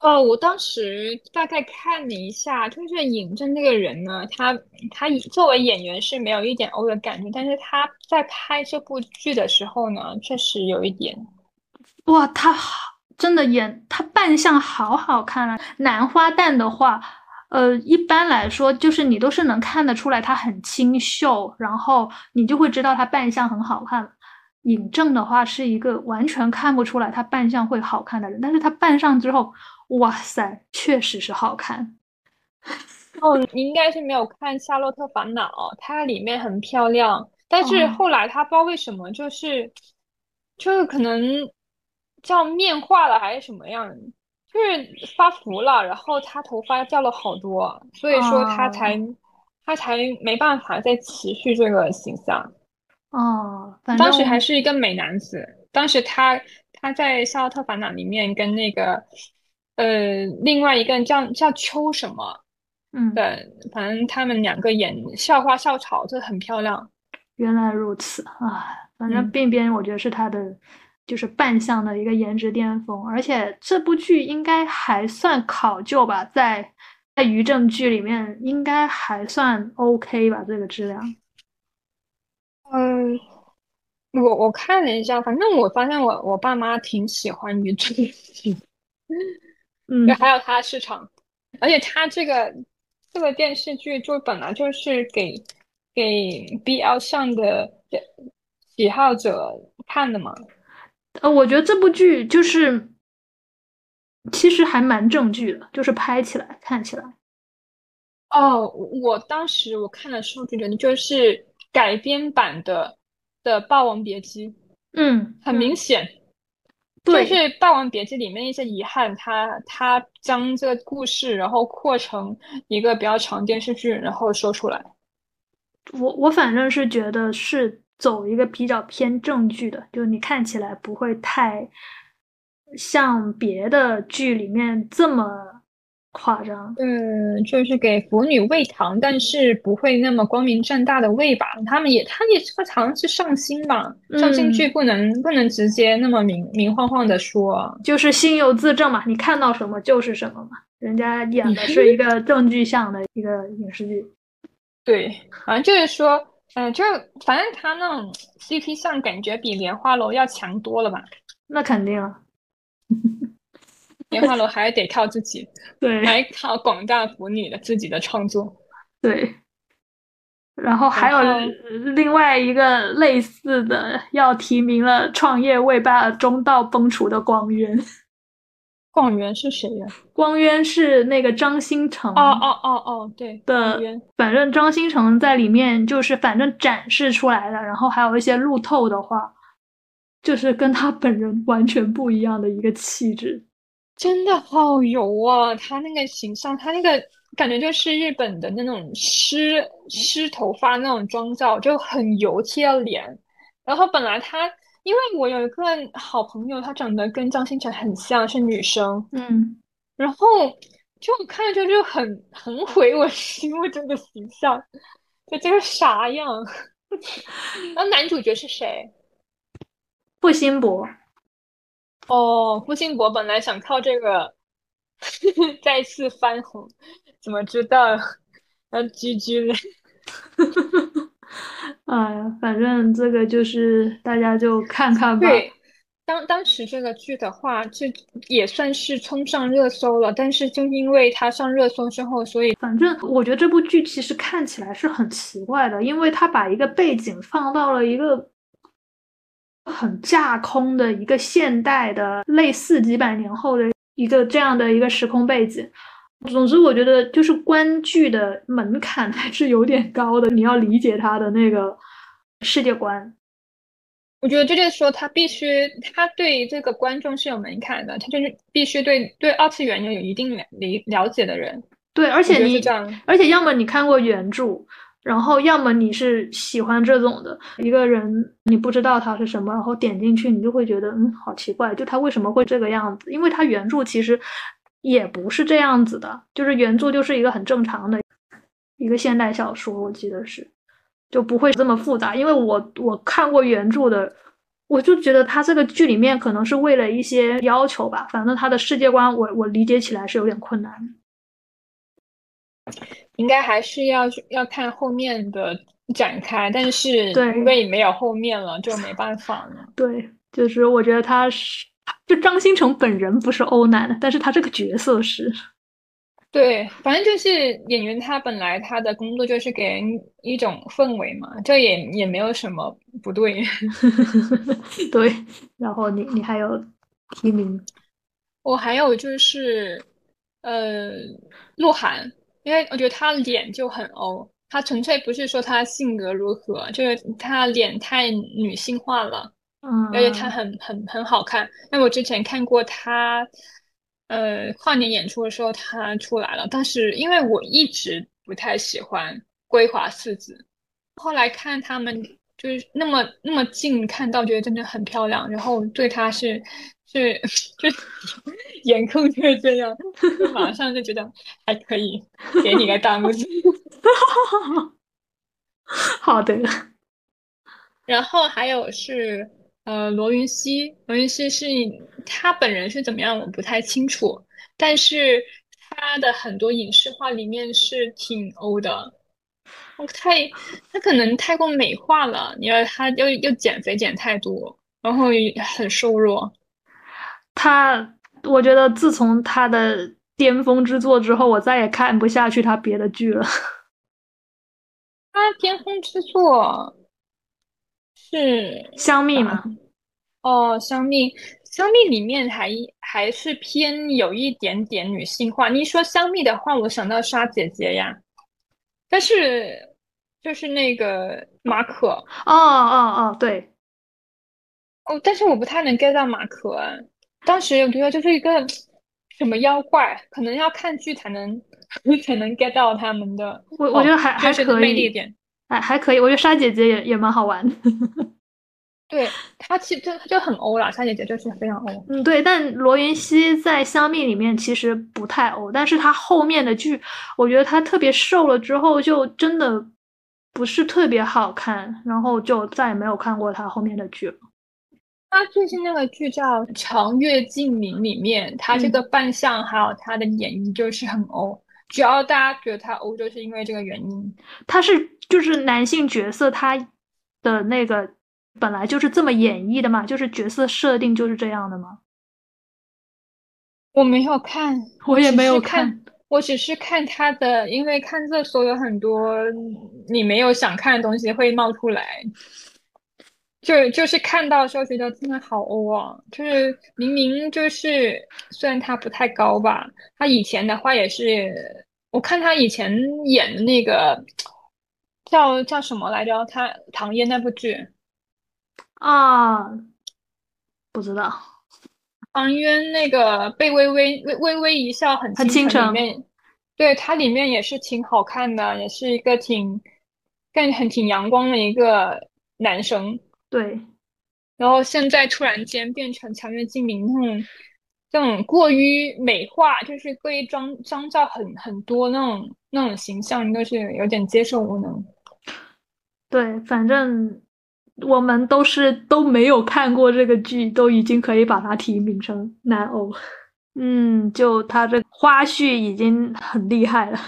哦，我当时大概看了一下，就是尹正那个人呢，他他作为演员是没有一点欧的感觉，但是他在拍这部剧的时候呢，确实有一点。哇，他好，真的演他扮相好好看啊！男花旦的话，呃，一般来说就是你都是能看得出来他很清秀，然后你就会知道他扮相很好看。尹正的话是一个完全看不出来他扮相会好看的人，但是他扮上之后。哇塞，确实是好看。哦，你应该是没有看《夏洛特烦恼》，它里面很漂亮，但是后来他不知道为什么，就是就是可能叫面化了还是什么样，就是发福了，然后他头发掉了好多，所以说他才他才没办法再持续这个形象。哦，当时还是一个美男子，当时他他在《夏洛特烦恼》里面跟那个。呃，另外一个人叫叫秋什么，嗯，对，反正他们两个演校花校草，这很漂亮。原来如此啊，反正边边我觉得是他的就是扮相的一个颜值巅峰，而且这部剧应该还算考究吧，在在于正剧里面应该还算 OK 吧，这个质量。嗯，我我看了一下，反正我发现我我爸妈挺喜欢于正剧。嗯，还有它的市场，而且它这个这个电视剧就本来就是给给 BL 向的喜好者看的嘛。呃，我觉得这部剧就是其实还蛮正剧的，就是拍起来看起来。哦，我当时我看的时候就觉得就是改编版的的《霸王别姬》，嗯，很明显。就是《霸王别姬》里面一些遗憾，他他将这个故事然后扩成一个比较长电视剧，然后说出来。我我反正是觉得是走一个比较偏正剧的，就你看起来不会太像别的剧里面这么。夸张，嗯，就是给腐女喂糖，但是不会那么光明正大的喂吧？他们也，他也这个糖是上心吧？上心剧不能不能直接那么明明晃晃的说，就是心有自证嘛，你看到什么就是什么嘛。人家演的是一个正剧向的一个影视剧，对，反正就是说，嗯，就反正他那种 CP 向感觉比莲花楼要强多了吧？那肯定啊。莲花楼还得靠自己，对，还靠广大腐女的自己的创作，对。然后还有另外一个类似的，要提名了创业未罢中道崩殂的光渊。光渊是谁呀？光渊是那个张新成。哦哦哦哦，对的。反正张新成在里面就是反正展示出来的，然后还有一些路透的话，就是跟他本人完全不一样的一个气质。真的好油啊！他那个形象，他那个感觉就是日本的那种湿湿头发那种妆造，就很油贴脸。然后本来他，因为我有一个好朋友，她长得跟张新成很像，是女生。嗯。然后就看着就就很很毁我心目中的形象，就这个啥样？那男主角是谁？付辛博。哦，付辛博本来想靠这个 再次翻红，怎么知道要 GG 了？哎呀，反正这个就是大家就看看吧。对，当当时这个剧的话，这也算是冲上热搜了。但是就因为它上热搜之后，所以反正我觉得这部剧其实看起来是很奇怪的，因为它把一个背景放到了一个很架空的一个现代的类似几百年后的一个这样的一个时空背景。总之，我觉得就是观剧的门槛还是有点高的，你要理解他的那个世界观。我觉得这就是说，他必须他对这个观众是有门槛的，他就是必须对对二次元要有一定理了解的人。对，而且你而且要么你看过原著，然后要么你是喜欢这种的一个人，你不知道他是什么，然后点进去，你就会觉得嗯，好奇怪，就他为什么会这个样子？因为他原著其实。也不是这样子的，就是原著就是一个很正常的一个现代小说，我记得是，就不会这么复杂。因为我我看过原著的，我就觉得他这个剧里面可能是为了一些要求吧，反正他的世界观我我理解起来是有点困难。应该还是要要看后面的展开，但是对，因为没有后面了，就没办法了。对，就是我觉得他是。就张新成本人不是欧男，但是他这个角色是。对，反正就是演员，他本来他的工作就是给人一种氛围嘛，这也也没有什么不对。对，然后你你还有提名，我还有就是，呃，鹿晗，因为我觉得他脸就很欧，他纯粹不是说他性格如何，就是他脸太女性化了。嗯，而且他很很很好看。那我之前看过他，呃，跨年演出的时候他出来了，但是因为我一直不太喜欢归华四子，后来看他们就是那么那么近看到，觉得真的很漂亮，然后对他是是就颜控就是这样，马上就觉得还可以，给你个大拇指。好的。然后还有是。呃，罗云熙，罗云熙是他本人是怎么样，我不太清楚。但是他的很多影视化里面是挺欧的，太他可能太过美化了。你要他又又减肥减太多，然后很瘦弱。他，我觉得自从他的巅峰之作之后，我再也看不下去他别的剧了。他巅峰之作。是香蜜吗？哦，香蜜，香蜜里面还还是偏有一点点女性化。你一说香蜜的话，我想到沙姐姐呀。但是就是那个马可，哦哦哦，对。哦，但是我不太能 get 到马可。当时我觉得就是一个什么妖怪，可能要看剧才能 才能 get 到他们的。我我觉得还还可以。还还可以，我觉得沙姐姐也也蛮好玩。对她其实就就很欧了，沙姐姐就是非常欧。嗯，对。但罗云熙在《香蜜》里面其实不太欧，但是他后面的剧，我觉得他特别瘦了之后，就真的不是特别好看，然后就再也没有看过他后面的剧了。她最近那个剧叫《长月烬明》里面，他这个扮相还有他的演绎就是很欧。主要大家觉得他欧，就是因为这个原因。他是。就是男性角色，他的那个本来就是这么演绎的嘛，就是角色设定就是这样的吗？我没有看，我也没有看，我只是看他的，因为看热搜有很多你没有想看的东西会冒出来，就就是看到时候觉得真的好欧啊！就是明明就是虽然他不太高吧，他以前的话也是，我看他以前演的那个。叫叫什么来着？他唐嫣那部剧啊，不知道。唐嫣那个被微微微微微一笑很倾城里面，对他里面也是挺好看的，也是一个挺更很挺阳光的一个男生。对，然后现在突然间变成《强月烬明》那种这种过于美化，就是过于妆妆造很很多那种那种形象，都是有点接受无能。对，反正我们都是都没有看过这个剧，都已经可以把它提名成男偶。嗯，就他这花絮已经很厉害了。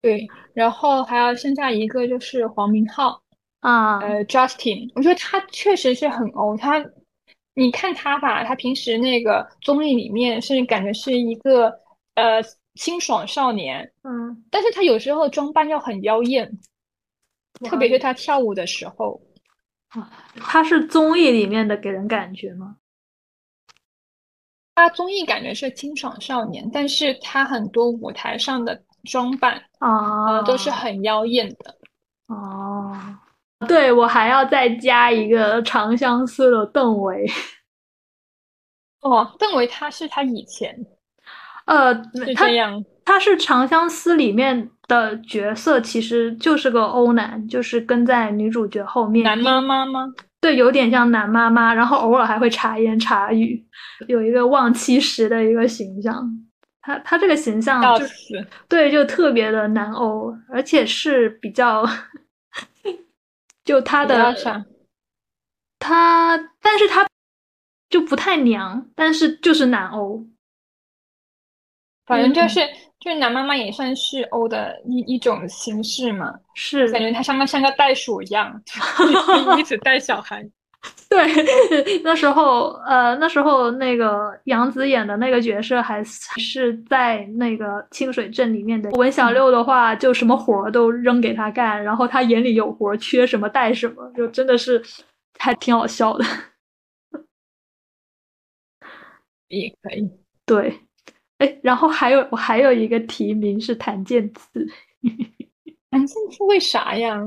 对，然后还有剩下一个就是黄明昊啊，呃，Justin，我觉得他确实是很欧。他，你看他吧，他平时那个综艺里面是感觉是一个呃清爽少年，嗯，但是他有时候装扮又很妖艳。特别是他跳舞的时候，啊，他是综艺里面的给人感觉吗？他综艺感觉是清爽少年，但是他很多舞台上的装扮啊，都是很妖艳的。哦，对我还要再加一个长相思的邓为。哦，邓为他是他以前，呃，他这样，他是长相思里面的角色，其实就是个欧男，就是跟在女主角后面。男妈妈吗？对，有点像男妈妈，然后偶尔还会茶言茶语，有一个忘妻时的一个形象。他他这个形象就是对，就特别的南欧，而且是比较，就他的他，但是他就不太娘，但是就是男欧。反正就是就是男妈妈也算是欧的一一种形式嘛，是感觉他像个像个袋鼠一样，一直带小孩。对，那时候呃，那时候那个杨紫演的那个角色还是在那个清水镇里面的。文小六的话，就什么活都扔给他干，然后他眼里有活，缺什么带什么，就真的是还挺好笑的。也可以，对。哎，然后还有我还有一个提名是谭健次，谭健次为啥呀？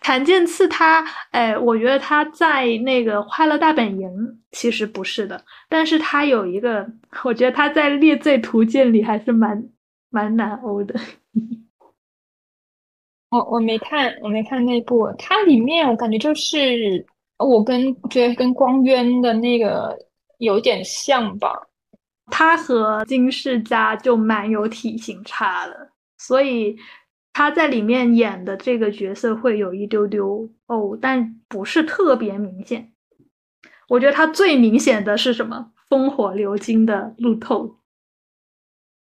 谭健次他，哎，我觉得他在那个《快乐大本营》其实不是的，但是他有一个，我觉得他在《猎罪图鉴》里还是蛮蛮难欧的。我我没看，我没看那部，它里面我感觉就是我跟觉得跟光渊的那个有点像吧。他和金世佳就蛮有体型差的，所以他在里面演的这个角色会有一丢丢哦，但不是特别明显。我觉得他最明显的是什么？烽火流金的路透。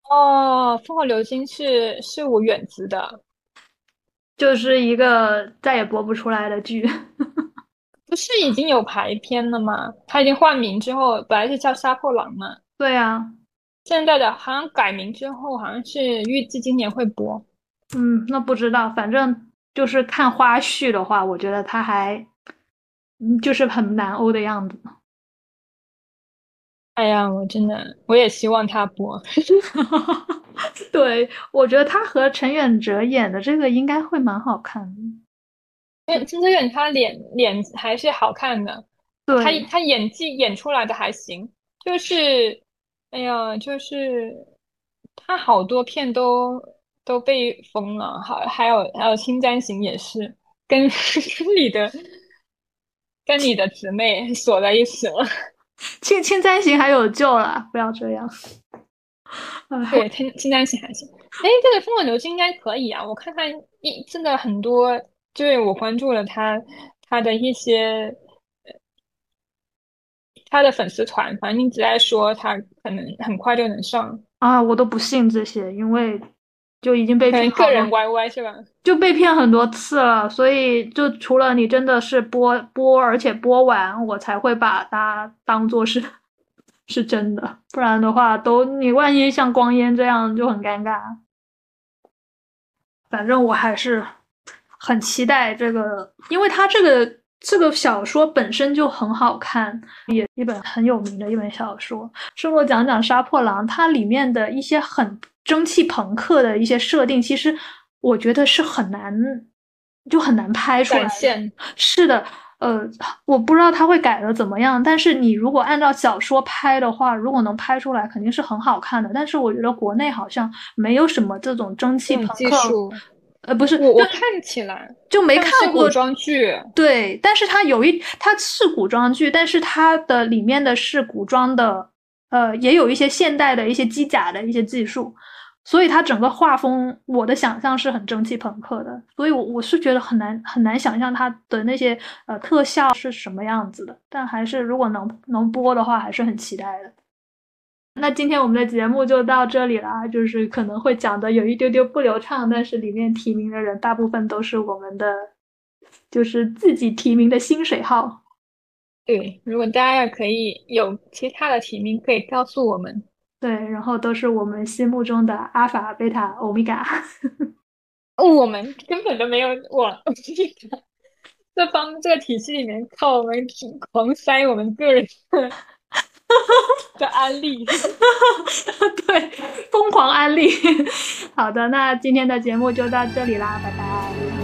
哦，烽火流金是是我远子的，就是一个再也播不出来的剧。不是已经有排片了吗？他已经换名之后，本来是叫杀破狼嘛。对啊，现在的好像改名之后，好像是预计今年会播。嗯，那不知道，反正就是看花絮的话，我觉得他还，嗯，就是很南欧的样子。哎呀，我真的，我也希望他播。对，我觉得他和陈远哲演的这个应该会蛮好看的。陈陈哲远他脸脸还是好看的，他他演技演出来的还行，就是。哎呀，就是他好多片都都被封了，好还有还有《青簪行》也是跟跟你的跟你的姊妹锁在一起了，《青青簪行》还有救了，不要这样。对，《青青簪行》还行。哎，这个《风火流星》应该可以啊，我看看一真的很多，就是我关注了他他的一些。他的粉丝团，反正一直在说他可能很快就能上啊，我都不信这些，因为就已经被骗个人 YY 是吧？就被骗很多次了，所以就除了你真的是播播，而且播完我才会把它当做是是真的，不然的话都你万一像光烟这样就很尴尬。反正我还是很期待这个，因为它这个。这个小说本身就很好看，也一本很有名的一本小说。生罗讲讲杀破狼，它里面的一些很蒸汽朋克的一些设定，其实我觉得是很难，就很难拍出来。是的，呃，我不知道他会改的怎么样，但是你如果按照小说拍的话，如果能拍出来，肯定是很好看的。但是我觉得国内好像没有什么这种蒸汽朋克。呃，不是，我我看起来就没看过古装剧。对，但是它有一，它是古装剧，但是它的里面的是古装的，呃，也有一些现代的一些机甲的一些技术，所以它整个画风，我的想象是很蒸汽朋克的，所以我我是觉得很难很难想象它的那些呃特效是什么样子的，但还是如果能能播的话，还是很期待的。那今天我们的节目就到这里了，就是可能会讲的有一丢丢不流畅，但是里面提名的人大部分都是我们的，就是自己提名的薪水号。对，如果大家要可以有其他的提名，可以告诉我们。对，然后都是我们心目中的阿法、贝塔、欧米伽。我们根本都没有我，这方这个体系里面靠我们狂塞我们个人的的 安利，对，疯狂安利。好的，那今天的节目就到这里啦，拜拜。